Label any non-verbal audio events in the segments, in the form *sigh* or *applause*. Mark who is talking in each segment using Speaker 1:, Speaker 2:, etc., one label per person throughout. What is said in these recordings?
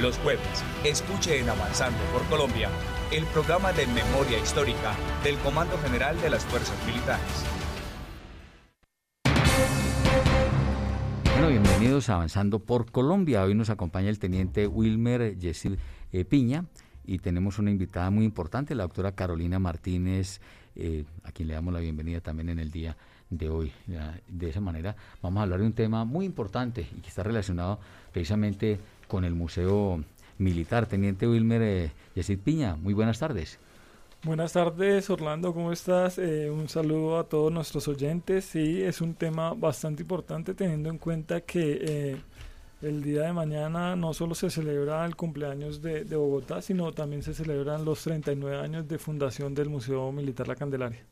Speaker 1: Los jueves, escuche en Avanzando por Colombia el programa de memoria histórica del Comando General de las Fuerzas Militares.
Speaker 2: Bueno, bienvenidos a Avanzando por Colombia. Hoy nos acompaña el teniente Wilmer Yesid eh, Piña y tenemos una invitada muy importante, la doctora Carolina Martínez, eh, a quien le damos la bienvenida también en el día de hoy. De esa manera vamos a hablar de un tema muy importante y que está relacionado precisamente con el Museo Militar. Teniente Wilmer eh, Piña, muy buenas tardes.
Speaker 3: Buenas tardes, Orlando, ¿cómo estás? Eh, un saludo a todos nuestros oyentes. Sí, es un tema bastante importante teniendo en cuenta que eh, el día de mañana no solo se celebra el cumpleaños de, de, Bogotá, sino también se celebran los 39 años de fundación del Museo Militar La Candelaria.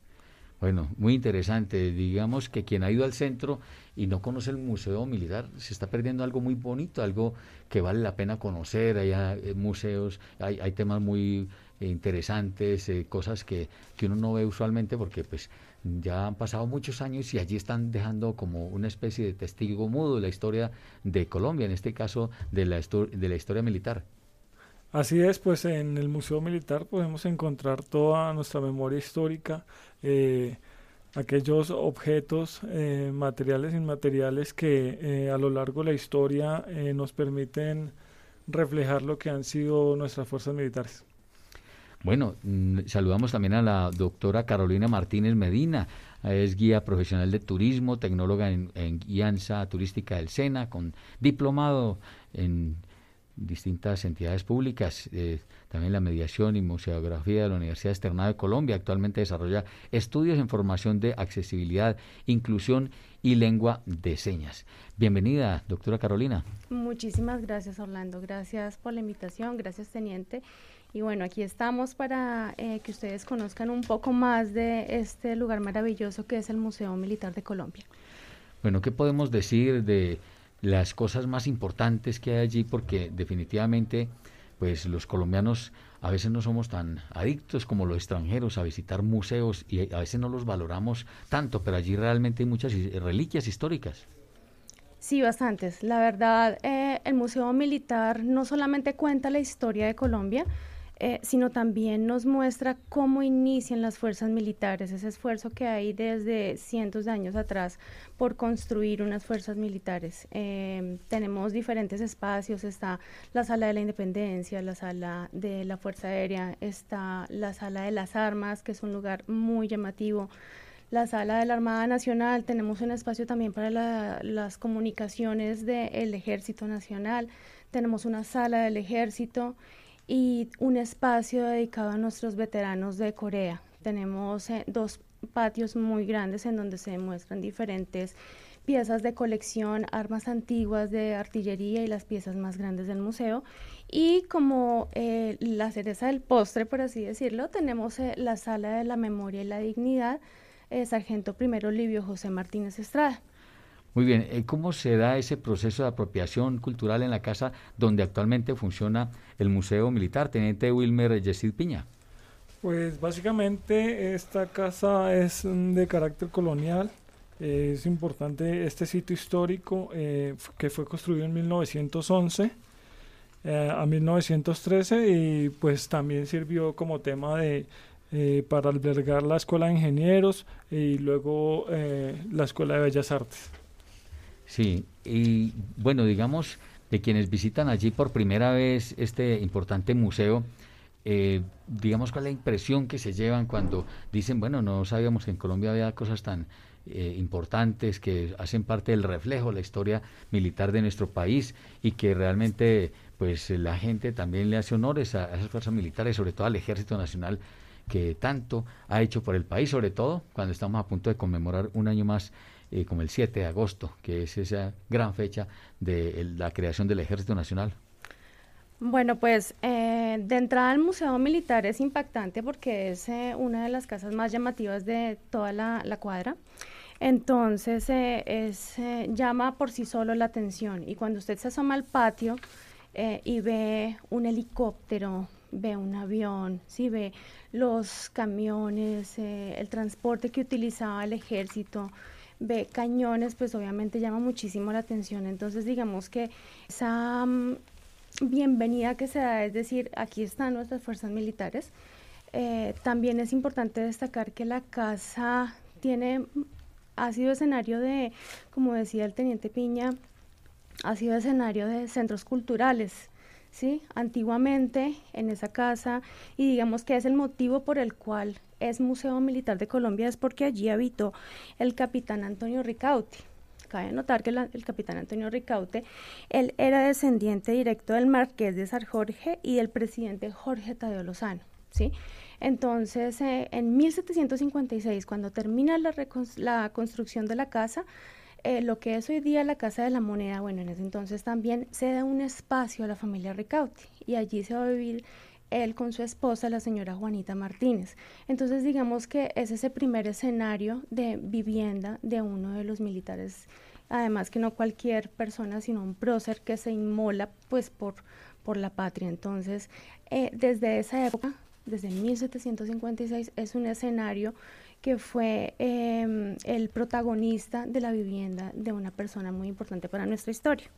Speaker 2: Bueno, muy interesante. Digamos que quien ha ido al centro y no conoce el Museo Militar se está perdiendo algo muy bonito, algo que vale la pena conocer. Hay eh, museos, hay, temas muy eh, interesantes, eh, cosas que, que uno no ve usualmente porque pues ya han pasado muchos años y allí están dejando como una especie de testigo mudo la historia de Colombia, en este caso de la, de la historia militar.
Speaker 3: Así es, pues en el Museo Militar podemos encontrar toda nuestra memoria histórica, eh, aquellos objetos eh, materiales e inmateriales que eh, a lo largo de la historia eh, nos permiten reflejar lo que han sido nuestras fuerzas militares.
Speaker 2: Bueno, mm, saludamos también a la doctora Carolina Martínez Medina. Es guía profesional de turismo, tecnóloga en, en guianza turística del SENA, con diplomado en distintas entidades públicas, eh, también la mediación y museografía de la Universidad Externada de Colombia. Actualmente desarrolla estudios en formación de accesibilidad, inclusión y lengua de señas. Bienvenida, doctora Carolina.
Speaker 4: Muchísimas gracias, Orlando. Gracias por la invitación. Gracias, teniente. Y bueno, aquí estamos para eh, que ustedes conozcan un poco más de este lugar maravilloso que es el Museo Militar de Colombia.
Speaker 2: Bueno, ¿qué podemos decir de las cosas más importantes que hay allí? Porque definitivamente, pues los colombianos a veces no somos tan adictos como los extranjeros a visitar museos y a veces no los valoramos tanto, pero allí realmente hay muchas reliquias históricas.
Speaker 4: Sí, bastantes. La verdad, eh, el Museo Militar no solamente cuenta la historia de Colombia, eh, sino también nos muestra cómo inician las fuerzas militares, ese esfuerzo que hay desde cientos de años atrás por construir unas fuerzas militares. Eh, tenemos diferentes espacios, está la sala de la independencia, la sala de la Fuerza Aérea, está la sala de las armas, que es un lugar muy llamativo la sala de la Armada Nacional, tenemos un espacio también para la, las comunicaciones del Ejército Nacional, tenemos una sala del Ejército y un espacio dedicado a nuestros veteranos de Corea. Tenemos eh, dos patios muy grandes en donde se muestran diferentes piezas de colección, armas antiguas de artillería y las piezas más grandes del museo. Y como eh, la cereza del postre, por así decirlo, tenemos eh, la sala de la memoria y la dignidad, Sargento Primero Livio José Martínez Estrada.
Speaker 2: Muy bien, eh, ¿cómo se da ese proceso de apropiación cultural en la casa donde actualmente funciona el Museo Militar? Teniente Wilmer Yesid Piña.
Speaker 3: Pues básicamente esta casa es de carácter colonial. Eh, es importante este sitio histórico eh, que fue construido en 1911 eh, a 1913 y pues también sirvió como tema de para albergar la Escuela de Ingenieros y luego la Escuela de Bellas Artes.
Speaker 2: Sí, y bueno, digamos, de quienes visitan allí por primera vez este importante museo, eh, digamos, cuál es la impresión que se llevan cuando dicen, bueno, no sabíamos que en Colombia había cosas tan eh, importantes que hacen parte del reflejo la historia militar de nuestro país y que realmente pues la gente también le hace honores a, a esas fuerzas militares, sobre todo al Ejército Nacional que tanto ha hecho por el país, sobre todo cuando estamos a punto de conmemorar un año más eh, como el 7 de agosto, que es esa gran fecha de el, la creación del Ejército Nacional?
Speaker 4: Bueno, pues eh, de entrada al Museo Militar es impactante porque es eh, una de las casas más llamativas de toda la, la cuadra. Entonces eh, es, llama por sí solo la atención y cuando usted se asoma al patio y ve un helicóptero, ve un avión, sí ve los camiones, el transporte que utilizaba el ejército, ve cañones, pues obviamente llama muchísimo la atención. Entonces digamos que esa, bienvenida que se da, es decir, aquí están nuestras fuerzas militares. Eh, también es importante destacar que la casa tiene, ha sido escenario de, como decía el teniente Piña, ha sido escenario de centros culturales. ¿sí? Antiguamente en esa casa, y digamos que es el motivo por el cual es Museo Militar de Colombia, es porque allí habitó el capitán Antonio Ricaute. Cabe notar que el capitán Antonio Ricaute, él era descendiente directo del marqués de Sar Jorge y del presidente Jorge Tadeo Lozano, ¿sí? Entonces, eh, en 1756, cuando termina la, la construcción de la casa, eh, lo que es hoy día la Casa de la Moneda, bueno, en ese entonces también se da un espacio a la familia Ricaute y allí se va a vivir él con su esposa, la señora Juanita Martínez. Entonces, digamos que es ese primer escenario de vivienda de uno de los militares, además que no cualquier persona, sino un prócer que se inmola pues por, por la patria. Entonces, eh, desde esa época, desde 1756, es un escenario que fue em, el protagonista de la vivienda de una persona muy importante para nuestra historia.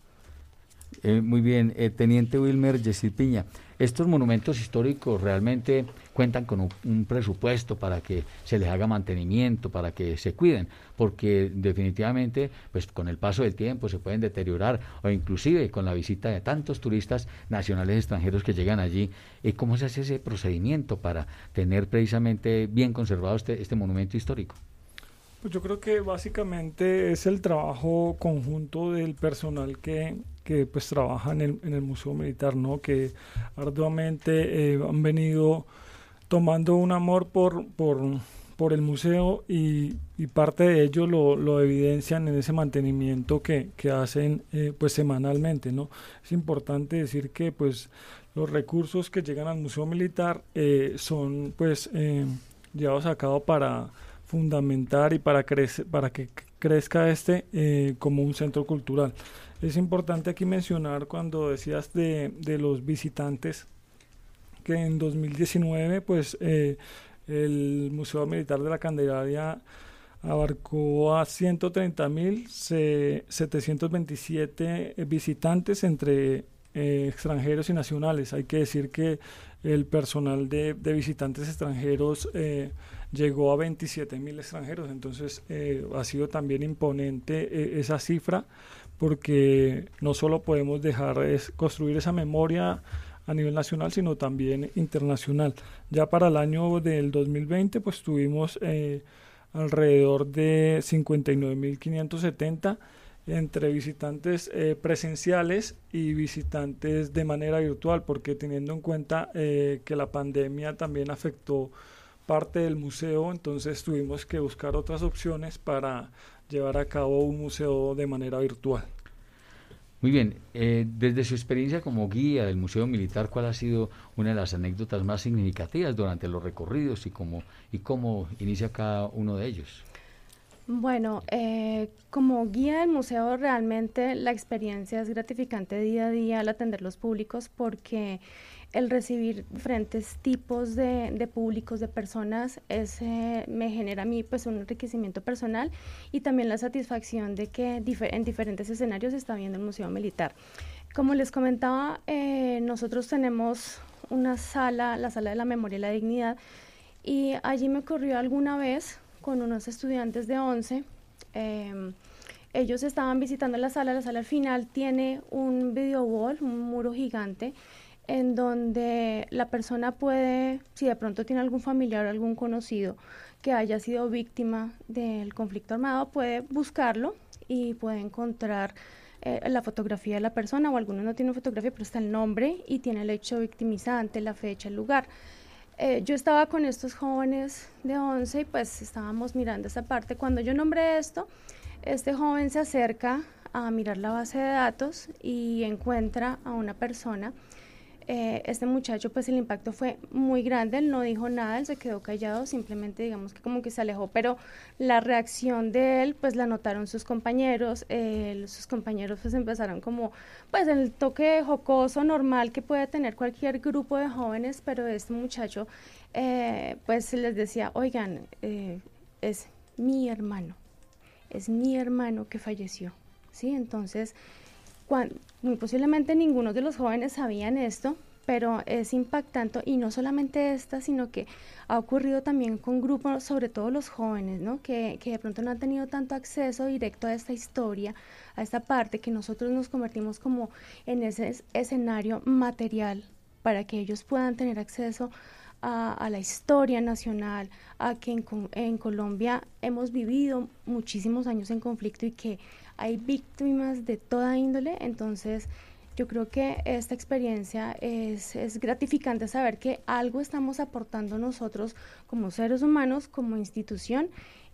Speaker 2: Eh, muy bien, eh, Teniente Wilmer Yesid Piña, estos monumentos históricos realmente cuentan con un, presupuesto para que se les haga mantenimiento, para que se cuiden, porque definitivamente, pues con el paso del tiempo se pueden deteriorar o inclusive con la visita de tantos turistas nacionales extranjeros que llegan allí, eh, ¿cómo se hace ese procedimiento para tener precisamente bien conservado este, este monumento histórico?
Speaker 3: Pues yo creo que básicamente es el trabajo conjunto del personal que, que pues trabaja en el, en el Museo Militar, ¿no? Que arduamente eh, han venido tomando un amor por, por, por el museo y, parte de ello lo, lo, evidencian en ese mantenimiento que, que hacen eh, pues semanalmente, ¿no? Es importante decir que pues los recursos que llegan al Museo Militar eh, son pues llevados a cabo para fundamentar y para, para que crezca este eh, como un centro cultural. Es importante aquí mencionar cuando decías de, de los visitantes que en 2019 pues eh, el Museo Militar de la Candelaria abarcó a 130.727 visitantes entre eh, extranjeros y nacionales. Hay que decir que el personal de, de visitantes extranjeros eh, llegó a 27 mil extranjeros, entonces eh, ha sido también imponente eh, esa cifra porque no solo podemos dejar es, construir esa memoria a nivel nacional, sino también internacional. Ya para el año del 2020, pues tuvimos eh, alrededor de 59.570 entre visitantes presenciales y visitantes de manera virtual, porque teniendo en cuenta que la pandemia también afectó parte del museo, entonces tuvimos que buscar otras opciones para llevar a cabo un museo de manera virtual.
Speaker 2: Muy bien, eh, desde su experiencia como guía del Museo Militar, ¿cuál ha sido una de las anécdotas más significativas durante los recorridos y cómo, y cómo inicia cada uno de ellos?
Speaker 4: Bueno, eh, como guía del museo realmente la experiencia es gratificante día a día al atender los públicos porque el recibir diferentes tipos de, públicos, de personas, ese me genera a mí pues un enriquecimiento personal y también la satisfacción de que en diferentes escenarios se está viendo el Museo Militar. Como les comentaba, eh, nosotros tenemos una sala, la sala de la memoria y la dignidad, y allí me ocurrió alguna vez con unos estudiantes de 11. Em, ellos estaban visitando la sala, la sala al final tiene un video wall, un muro gigante, en donde la persona puede, si de pronto tiene algún familiar o algún conocido que haya sido víctima del conflicto armado, puede buscarlo y puede encontrar eh, la fotografía de la persona o algunos no tienen fotografía, pero está el nombre y tiene el hecho victimizante, la fecha, el lugar. Eh, yo estaba con estos jóvenes de 11 y pues estábamos mirando esa parte. Cuando yo nombré esto, este joven se acerca a mirar la base de datos y encuentra a una persona eh, este muchacho pues el impacto fue muy grande, él no dijo nada, él se quedó callado, simplemente digamos que como que se alejó, pero la reacción de él pues la notaron sus compañeros, sus compañeros pues empezaron como pues el toque jocoso normal que puede tener cualquier grupo de jóvenes, pero este muchacho eh, pues les decía, oigan, eh, es mi hermano, es mi hermano que falleció, ¿sí? Entonces muy posiblemente ninguno de los jóvenes sabían esto, pero es impactante y no solamente esta, sino que ha ocurrido también con grupos, sobre todo los jóvenes, ¿no? que, que de pronto no han tenido tanto acceso directo a esta historia, a esta parte, que nosotros nos convertimos como en ese escenario material para que ellos puedan tener acceso a, la historia nacional, a que en, en, Colombia hemos vivido muchísimos años en conflicto y que hay víctimas de toda índole, entonces yo creo que esta experiencia es, es, gratificante saber que algo estamos aportando nosotros como seres humanos, como institución,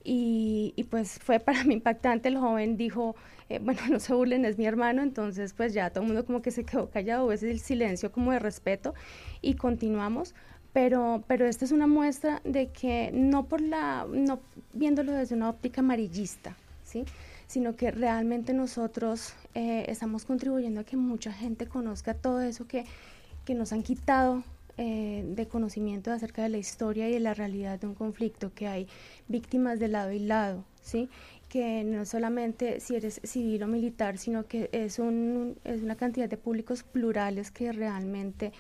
Speaker 4: y, y pues fue para mí impactante. El joven dijo, eh, bueno, *laughs* no se burlen, es mi hermano, entonces pues ya todo el mundo como que se quedó callado, es el silencio como de respeto, y continuamos. Pero, pero esta es una muestra de que no por la, no viéndolo desde una óptica amarillista, ¿sí? sino que realmente nosotros eh, estamos contribuyendo a que mucha gente conozca todo eso que, que nos han quitado eh, de conocimiento acerca de la historia y de la realidad de un conflicto, que hay víctimas de lado y lado, ¿sí? que no solamente si eres civil o militar, sino que es, un, es una cantidad de públicos plurales que realmente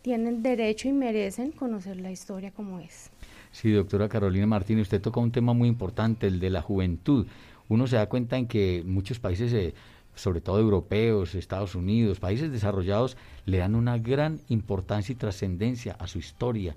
Speaker 4: tienen derecho y merecen conocer la historia como es.
Speaker 2: Sí, doctora Carolina Martínez, usted toca un tema muy importante, el de la juventud uno se da cuenta en que muchos países, eh, sobre todo europeos, Estados Unidos, países desarrollados, le dan una gran importancia y trascendencia a su historia.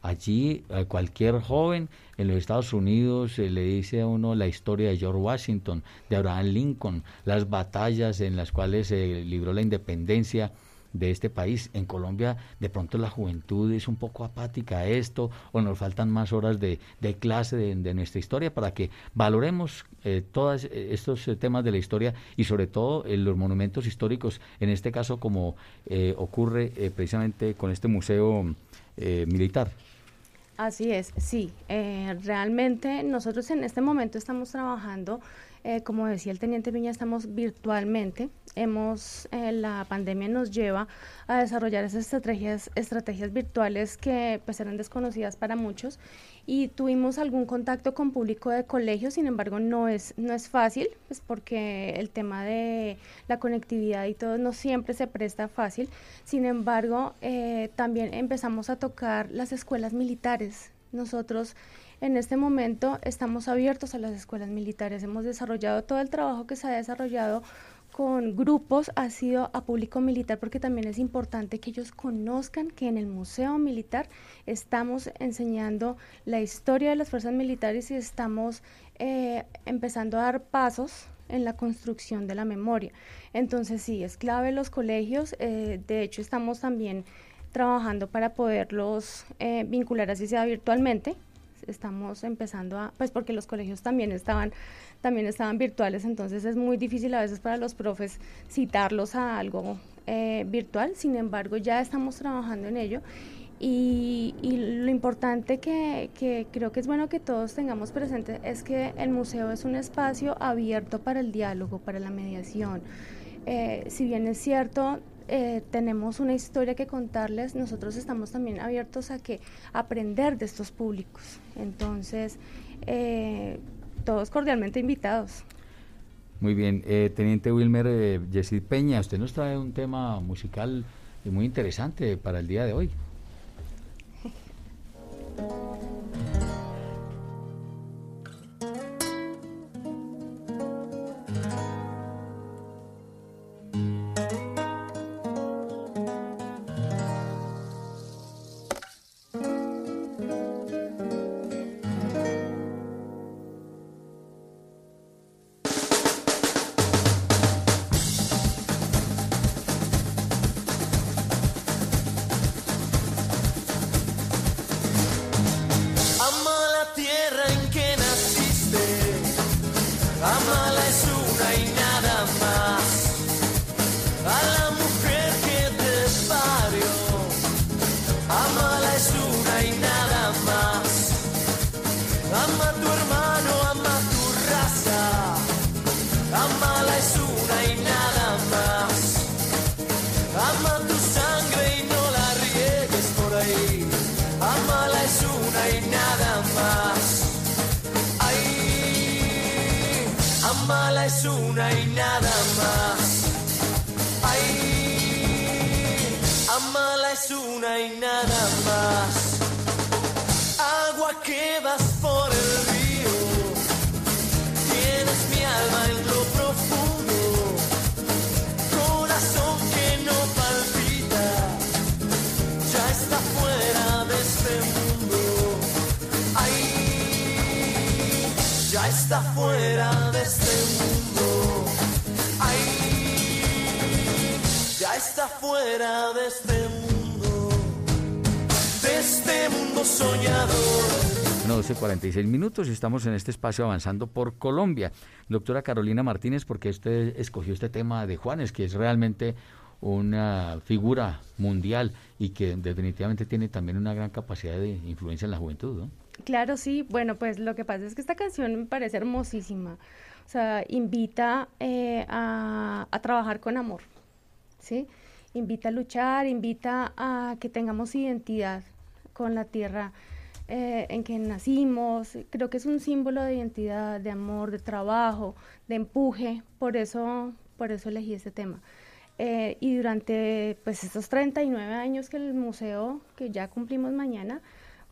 Speaker 2: Allí a cualquier joven en los Estados Unidos se le dice a uno la historia de George Washington, de Abraham Lincoln, las batallas en las cuales se libró la independencia de este país. En Colombia de pronto la juventud es un poco apática a esto o nos faltan más horas de, clase de, nuestra historia para que valoremos eh, todos eh, estos eh, temas de la historia y sobre todo los monumentos históricos, en este caso como ocurre precisamente con este museo militar.
Speaker 4: Así es, sí. realmente nosotros en este momento estamos trabajando eh, como decía el teniente Viña, estamos virtualmente. Hemos, eh, la pandemia nos lleva a desarrollar esas estrategias, estrategias virtuales que pues eran desconocidas para muchos y tuvimos algún contacto con público de colegio, sin embargo no es, no es fácil, pues porque el tema de la conectividad y todo no siempre se presta fácil. Sin embargo, eh, también empezamos a tocar las escuelas militares. Nosotros en este momento estamos abiertos a las escuelas militares. Hemos desarrollado todo el trabajo que se ha desarrollado con grupos ha sido a público militar porque también es importante que ellos conozcan que en el Museo Militar estamos enseñando la historia de las fuerzas militares y estamos eh, empezando a dar pasos en la construcción de la memoria. Entonces sí, es clave los colegios. Eh, de hecho, estamos también trabajando para poderlos eh, vincular así sea virtualmente estamos empezando a, pues porque los colegios también estaban, también estaban virtuales, entonces es muy difícil a veces para los profes citarlos a algo eh, virtual, sin embargo ya estamos trabajando en ello. Y, lo importante que, que, creo que es bueno que todos tengamos presente es que el museo es un espacio abierto para el diálogo, para la mediación. Eh, si bien es cierto, eh, tenemos una historia que contarles, nosotros estamos también abiertos a que aprender de estos públicos. Entonces, eh, todos cordialmente invitados.
Speaker 2: Muy bien, eh, Teniente Wilmer eh, Peña, usted nos trae un tema musical muy interesante para el día de hoy. *laughs*
Speaker 5: nada más. Ay, amala es una y nada más. Agua que vas por el río, tienes mi alma en lo profundo, corazón que no palpita, ya está fuera de este mundo. Ay, ya está fuera de este mundo. Está fuera de este mundo, de este mundo soñador.
Speaker 2: Bueno, 12.46 minutos y estamos en este espacio avanzando por Colombia. Doctora Carolina Martínez, ¿por qué usted escogió este tema de Juanes, que es realmente una figura mundial y que definitivamente tiene también una gran capacidad de influencia en la juventud? ¿no?
Speaker 4: Claro, sí. Bueno, pues lo que pasa es que esta canción me parece hermosísima. O sea, invita eh, a, a trabajar con amor, ¿sí? Invita a luchar, invita a que tengamos identidad con la tierra eh, en que nacimos. Creo que es un símbolo de identidad, de amor, de trabajo, de empuje. Por eso, por eso elegí este tema. Eh, y durante pues estos 39 años que el museo, que ya cumplimos mañana,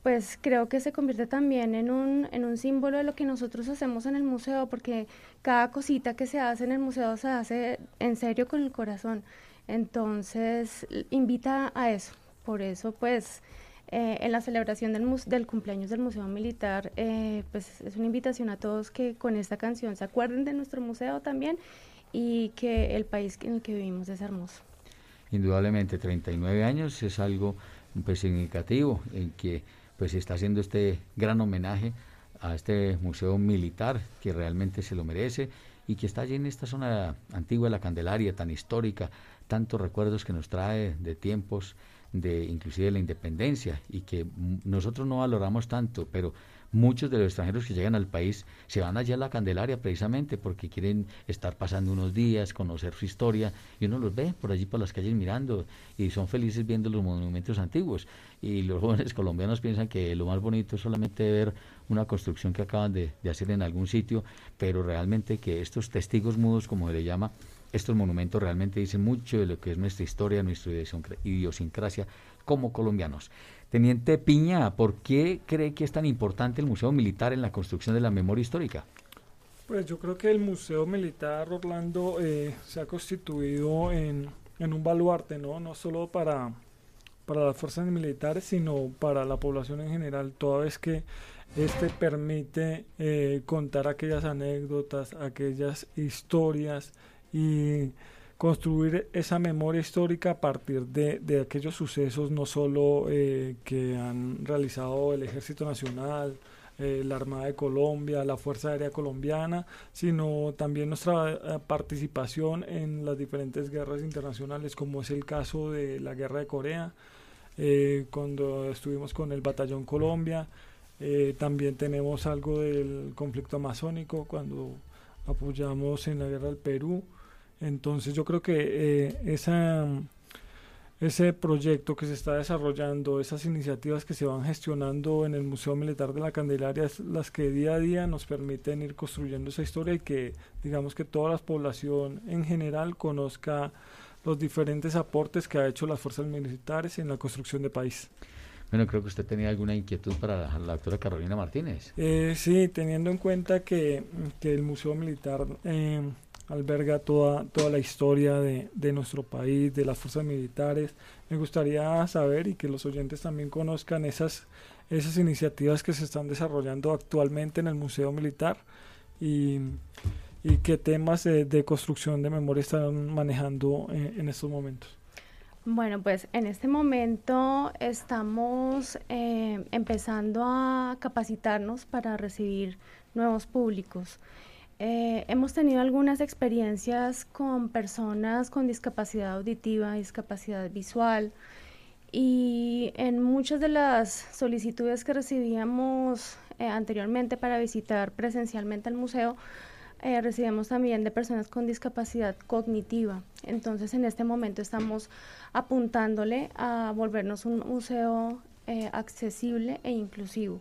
Speaker 4: pues creo que se convierte también en un, en un símbolo de lo que nosotros hacemos en el museo, porque cada cosita que se hace en el museo se hace en serio con el corazón. Entonces, invita a eso. Por eso, pues, eh, en la celebración del, del cumpleaños del Museo Militar, eh, pues es una invitación a todos que con esta canción se acuerden de nuestro museo también y que el país en el que vivimos es hermoso.
Speaker 2: Indudablemente, 39 años es algo pues, significativo en que pues está haciendo este gran homenaje a este museo militar que realmente se lo merece y que está allí en esta zona antigua de la Candelaria, tan histórica, tantos recuerdos que nos trae de tiempos de inclusive la independencia y que nosotros no valoramos tanto, pero muchos de los extranjeros que llegan al país se van allá a la Candelaria precisamente porque quieren estar pasando unos días, conocer su historia y uno los ve por allí por las calles mirando y son felices viendo los monumentos antiguos. Y los *laughs* jóvenes colombianos piensan que lo más bonito es solamente ver una construcción que acaban de, de hacer en algún sitio, pero realmente que estos testigos mudos, como se le llama, estos monumentos realmente dicen mucho de lo que es nuestra historia, nuestra idiosincra- idiosincrasia como colombianos. Teniente Piña, ¿por qué cree que es tan importante el Museo Militar en la construcción de la memoria histórica?
Speaker 3: Pues yo creo que el Museo Militar Orlando eh, se ha constituido en, en un baluarte, ¿no? No solo para, para las fuerzas militares, sino para la población en general, toda vez que este permite eh, contar aquellas anécdotas, aquellas historias y construir esa memoria histórica a partir de, aquellos sucesos no solo eh, que han realizado el Ejército Nacional, eh, la Armada de Colombia, la Fuerza Aérea Colombiana, sino también nuestra eh, participación en las diferentes guerras internacionales, como es el caso de la Guerra de Corea, cuando estuvimos con el Batallón Colombia, también tenemos algo del conflicto amazónico, cuando apoyamos en la Guerra del Perú. Entonces yo creo que eh, esa, ese proyecto que se está desarrollando, esas iniciativas que se van gestionando en el Museo Militar de la Candelaria, es las que día a día nos permiten ir construyendo esa historia y que digamos que toda la población en general conozca los diferentes aportes que ha hecho las fuerzas militares en la construcción de país.
Speaker 2: Bueno, creo que usted tenía alguna inquietud para la, la doctora Carolina Martínez.
Speaker 3: Eh, sí, teniendo en cuenta que, que el Museo Militar eh, alberga toda, toda la historia de, de nuestro país, de las fuerzas militares, me gustaría saber y que los oyentes también conozcan esas, esas iniciativas que se están desarrollando actualmente en el Museo Militar y, y qué temas de, de construcción de memoria están manejando en, en estos momentos.
Speaker 4: Bueno, pues en este momento estamos eh, empezando a capacitarnos para recibir nuevos públicos. Eh, hemos tenido algunas experiencias con personas con discapacidad auditiva, discapacidad visual y en muchas de las solicitudes que recibíamos eh, anteriormente para visitar presencialmente el museo, eh, recibimos también de personas con discapacidad cognitiva. Entonces, en este momento estamos apuntándole a volvernos un museo eh, accesible e inclusivo.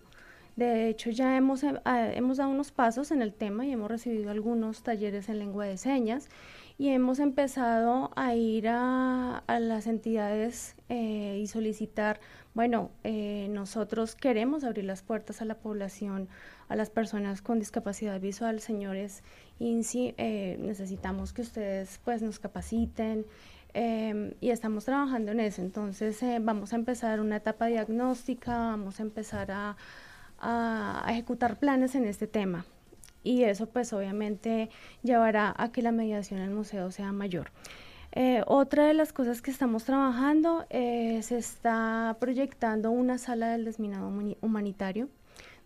Speaker 4: De hecho, ya hemos, eh, ah, hemos dado unos pasos en el tema y hemos recibido algunos talleres en lengua de señas y hemos empezado a ir a, las entidades eh, y solicitar, bueno, eh, nosotros queremos abrir las puertas a la población, a las personas con discapacidad visual, señores INSI, eh, necesitamos que ustedes pues nos capaciten em, y estamos trabajando en eso. Entonces vamos a empezar una etapa diagnóstica, vamos a empezar a, a ejecutar planes en este tema y eso pues obviamente llevará a que la mediación en el museo sea mayor. Eh, otra de las cosas que estamos trabajando eh, se está proyectando una sala del desminado humanitario.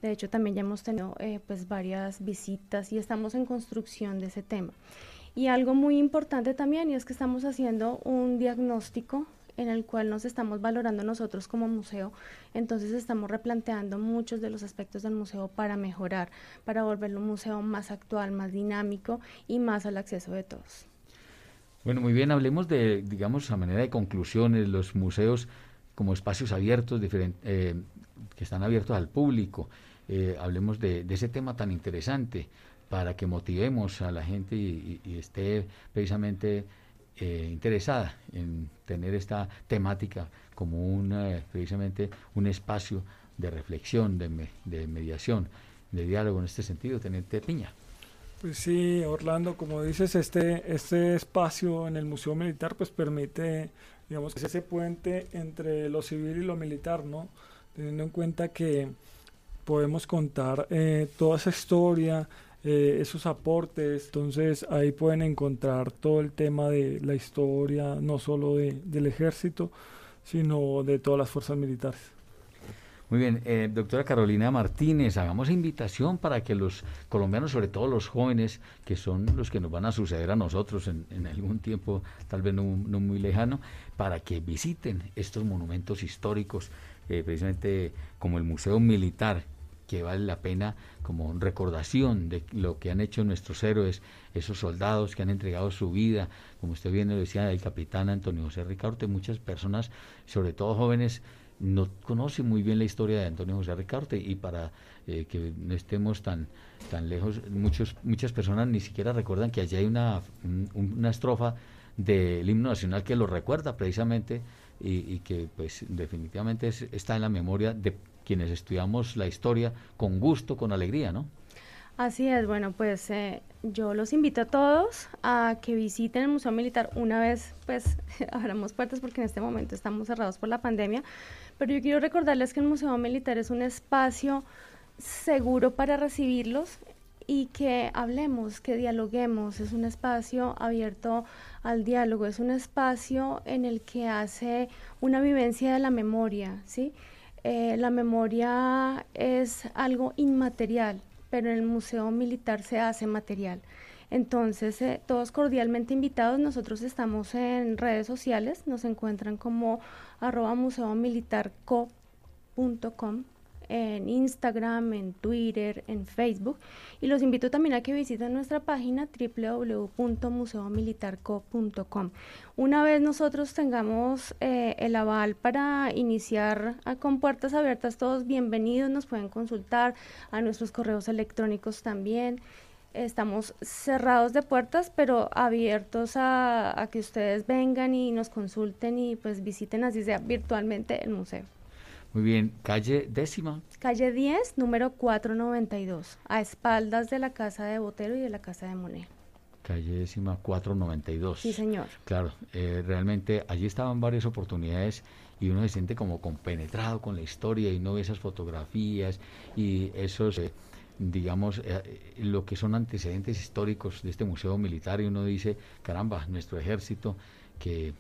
Speaker 4: De hecho, también ya hemos tenido eh, pues varias visitas y estamos en construcción de ese tema. Y algo muy importante también y es que estamos haciendo un diagnóstico en el cual nos estamos valorando nosotros como museo. Entonces estamos replanteando muchos de los aspectos del museo para mejorar, para volverlo un museo más actual, más dinámico y más al acceso de todos.
Speaker 2: Bueno, muy bien, hablemos de, digamos, a manera de conclusiones, los museos como espacios abiertos, eh, que están abiertos al público. Eh, hablemos de, ese tema tan interesante para que motivemos a la gente y esté precisamente eh, interesada en tener esta temática como un, precisamente un espacio de reflexión, de, de, mediación, de diálogo en este sentido, Teniente Piña.
Speaker 3: Pues sí, Orlando, como dices, este, este espacio en el Museo Militar pues permite, digamos, ese puente entre lo civil y lo militar, ¿no? Teniendo en cuenta que podemos contar eh, toda esa historia, eh, esos aportes. Entonces ahí pueden encontrar todo el tema de la historia, no solo de, del ejército, sino de todas las fuerzas militares.
Speaker 2: Muy bien, eh, doctora Carolina Martínez, hagamos invitación para que los colombianos, sobre todo los jóvenes, que son los que nos van a suceder a nosotros en, algún tiempo, tal vez no, no, muy lejano, para que visiten estos monumentos históricos, eh, precisamente como el Museo Militar, que vale la pena como recordación de lo que han hecho nuestros héroes, esos soldados que han entregado su vida, como usted bien lo decía, el capitán Antonio José Ricaurte, muchas personas, sobre todo jóvenes, no conocen muy bien la historia de Antonio José Ricaurte. Y para eh, que no estemos tan, tan lejos, muchos, muchas personas ni siquiera recuerdan que allí hay una, una estrofa del himno nacional que lo recuerda precisamente y, y que pues definitivamente está en la memoria de quienes estudiamos la historia con gusto, con alegría, ¿no?
Speaker 4: Así es, bueno, pues eh, yo los invito a todos a que visiten el Museo Militar una vez, pues *laughs* abramos puertas porque en este momento estamos cerrados por la pandemia, pero yo quiero recordarles que el Museo Militar es un espacio seguro para recibirlos y que hablemos, que dialoguemos, es un espacio abierto al diálogo, es un espacio en el que hace una vivencia de la memoria, ¿sí? Eh, la memoria es algo inmaterial, pero en el Museo Militar se hace material. Entonces, eh, todos cordialmente invitados, nosotros estamos en redes sociales, nos encuentran como arroba museomilitarco.com en Instagram, en Twitter, en Facebook. Y los invito también a que visiten nuestra página www.museomilitarco.com. Una vez nosotros tengamos eh, el aval para iniciar con puertas abiertas, todos bienvenidos, nos pueden consultar a nuestros correos electrónicos también. Estamos cerrados de puertas, pero abiertos a, a que ustedes vengan y nos consulten y pues visiten así sea virtualmente el museo.
Speaker 2: Muy bien, calle décima.
Speaker 4: Calle 10, número 492, a espaldas de la casa de Botero y de la casa de Monet.
Speaker 2: Calle décima 492.
Speaker 4: Sí, señor.
Speaker 2: Claro, eh, realmente allí estaban varias oportunidades y uno se siente como compenetrado con la historia y no ve esas fotografías y esos, eh, digamos, eh, lo que son antecedentes históricos de este museo militar y uno dice, caramba, nuestro ejército que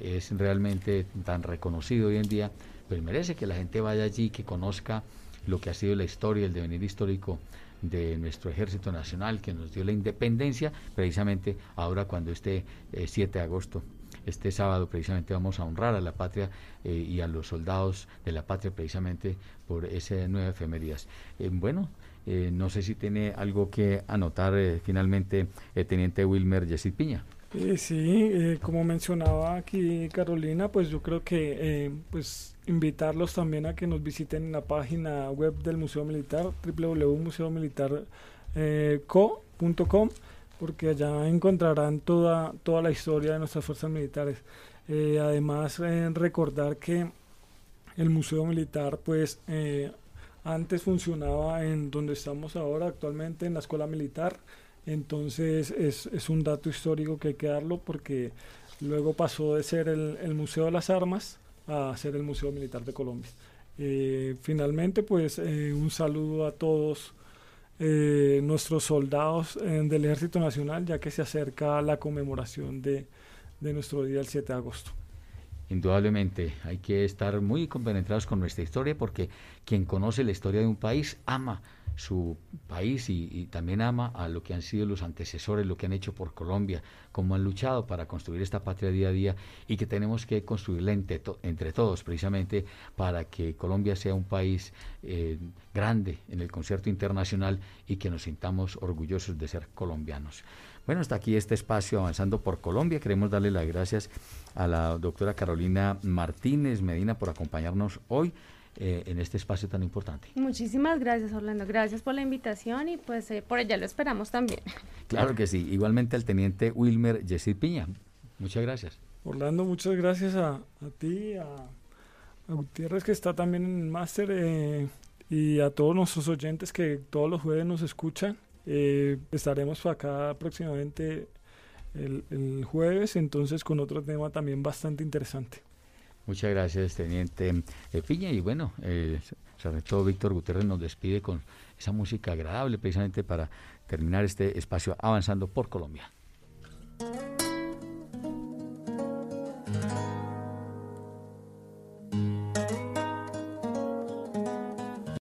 Speaker 2: es realmente tan reconocido hoy en día, pues merece que la gente vaya allí, que conozca lo que ha sido la historia, el devenir histórico de nuestro ejército nacional que nos dio la independencia, precisamente ahora cuando este 7 eh, de agosto, este sábado precisamente vamos a honrar a la patria eh, y a los soldados de la patria precisamente por ese nueve efemerías. Eh, bueno, no sé si tiene algo que anotar finalmente el teniente Wilmer Yesid Piña.
Speaker 3: sí, como mencionaba aquí Carolina, pues yo creo que pues invitarlos también a que nos visiten en la página web del Museo Militar, www.museomilitarco.com. porque allá encontrarán toda, toda la historia de nuestras fuerzas militares. Eh, además, eh, recordar que el Museo Militar, pues, eh, antes funcionaba en donde estamos ahora, actualmente en la Escuela Militar. Entonces, es, es un dato histórico que hay que darlo porque luego pasó de ser el Museo de las Armas a ser el Museo Militar de Colombia. finalmente, pues, un saludo a todos eh, nuestros soldados eh, del Ejército Nacional, ya que se acerca la conmemoración de, de nuestro día el 7 de agosto.
Speaker 2: Indudablemente, hay que estar muy compenetrados con nuestra historia porque quien conoce la historia de un país ama su país y, también ama a lo que han sido los antecesores, lo que han hecho por Colombia, cómo han luchado para construir esta patria día a día y que tenemos que construirla entre, entre todos precisamente para que Colombia sea un país eh, grande en el concierto internacional y que nos sintamos orgullosos de ser colombianos. Bueno, hasta aquí este espacio avanzando por Colombia. Queremos darle las gracias a la doctora Carolina Martínez Medina por acompañarnos hoy. Eh, en este espacio tan importante.
Speaker 4: Muchísimas gracias, Orlando. Gracias por la invitación y pues eh, por ella lo esperamos también.
Speaker 2: Claro que sí. Igualmente al teniente Wilmer Yesid Piña. Muchas gracias.
Speaker 3: Orlando, muchas gracias a, a ti, a, Gutiérrez que está también en el máster eh, y a todos nuestros oyentes que todos los jueves nos escuchan. estaremos acá próximamente el, jueves, entonces con otro tema también bastante interesante.
Speaker 2: Muchas gracias, Teniente Piña. Y bueno, eh, todo Víctor Gutiérrez nos despide con esa música agradable precisamente para terminar este espacio avanzando por Colombia.